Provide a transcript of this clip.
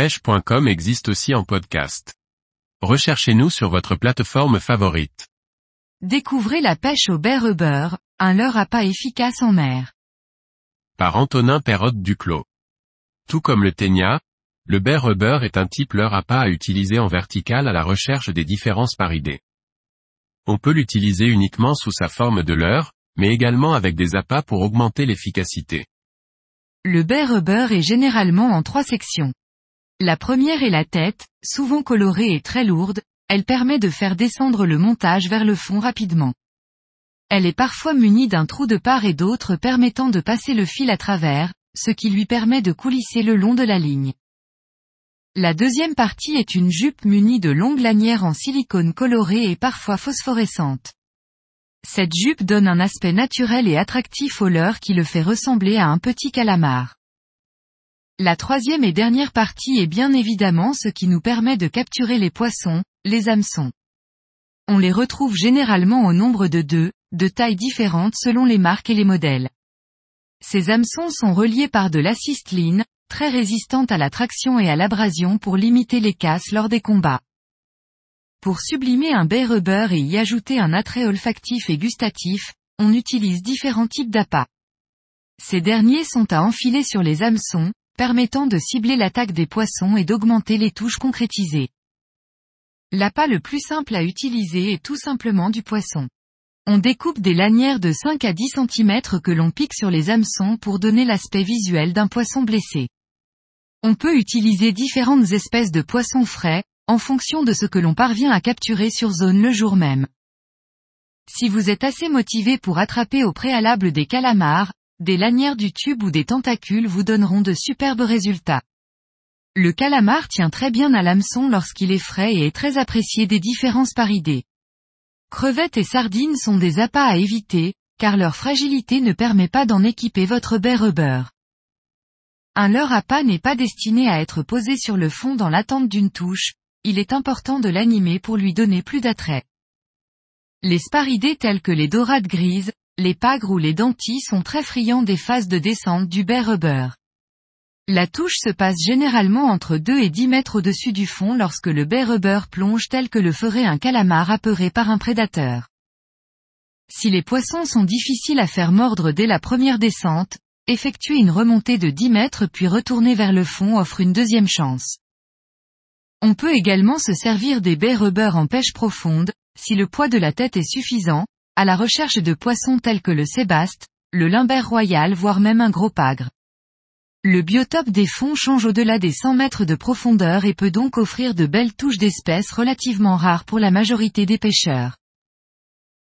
pêche.com existe aussi en podcast. Recherchez-nous sur votre plateforme favorite. Découvrez la pêche au baie rubber, un leurre à pas efficace en mer. Par Antonin Perrotte Duclos. Tout comme le ténia, le baie rubber est un type leurre à pas à utiliser en vertical à la recherche des différences paridées. On peut l'utiliser uniquement sous sa forme de leurre, mais également avec des appâts pour augmenter l'efficacité. Le baie rubber est généralement en trois sections. La première est la tête, souvent colorée et très lourde, elle permet de faire descendre le montage vers le fond rapidement. Elle est parfois munie d'un trou de part et d'autre permettant de passer le fil à travers, ce qui lui permet de coulisser le long de la ligne. La deuxième partie est une jupe munie de longues lanières en silicone colorées et parfois phosphorescentes. Cette jupe donne un aspect naturel et attractif au leurre qui le fait ressembler à un petit calamar. La troisième et dernière partie est bien évidemment ce qui nous permet de capturer les poissons, les hameçons. On les retrouve généralement au nombre de deux, de tailles différentes selon les marques et les modèles. Ces hameçons sont reliés par de l'assisteline, très résistante à la traction et à l'abrasion pour limiter les casses lors des combats. Pour sublimer un baie rubber et y ajouter un attrait olfactif et gustatif, on utilise différents types d'appâts. Ces derniers sont à enfiler sur les hameçons, permettant de cibler l'attaque des poissons et d'augmenter les touches concrétisées. L'appât le plus simple à utiliser est tout simplement du poisson. On découpe des lanières de 5 à 10 cm que l'on pique sur les hameçons pour donner l'aspect visuel d'un poisson blessé. On peut utiliser différentes espèces de poissons frais, en fonction de ce que l'on parvient à capturer sur zone le jour même. Si vous êtes assez motivé pour attraper au préalable des calamars, des lanières du tube ou des tentacules vous donneront de superbes résultats. Le calamar tient très bien à l'hameçon lorsqu'il est frais et est très apprécié des différences paridées. Crevettes et sardines sont des appâts à éviter, car leur fragilité ne permet pas d'en équiper votre baie rubber. Un leurre à pas n'est pas destiné à être posé sur le fond dans l'attente d'une touche, il est important de l'animer pour lui donner plus d'attrait. Les sparidés tels que les dorades grises, les pagres ou les dentis sont très friands des phases de descente du baie rubber. La touche se passe généralement entre 2 et 10 mètres au-dessus du fond lorsque le baie rubber plonge tel que le ferait un calamar apeuré par un prédateur. Si les poissons sont difficiles à faire mordre dès la première descente, Effectuer une remontée de 10 mètres puis retourner vers le fond offre une deuxième chance. On peut également se servir des baies rubber en pêche profonde, si le poids de la tête est suffisant, à la recherche de poissons tels que le sébaste, le limbert royal voire même un gros pagre. Le biotope des fonds change au-delà des 100 mètres de profondeur et peut donc offrir de belles touches d'espèces relativement rares pour la majorité des pêcheurs.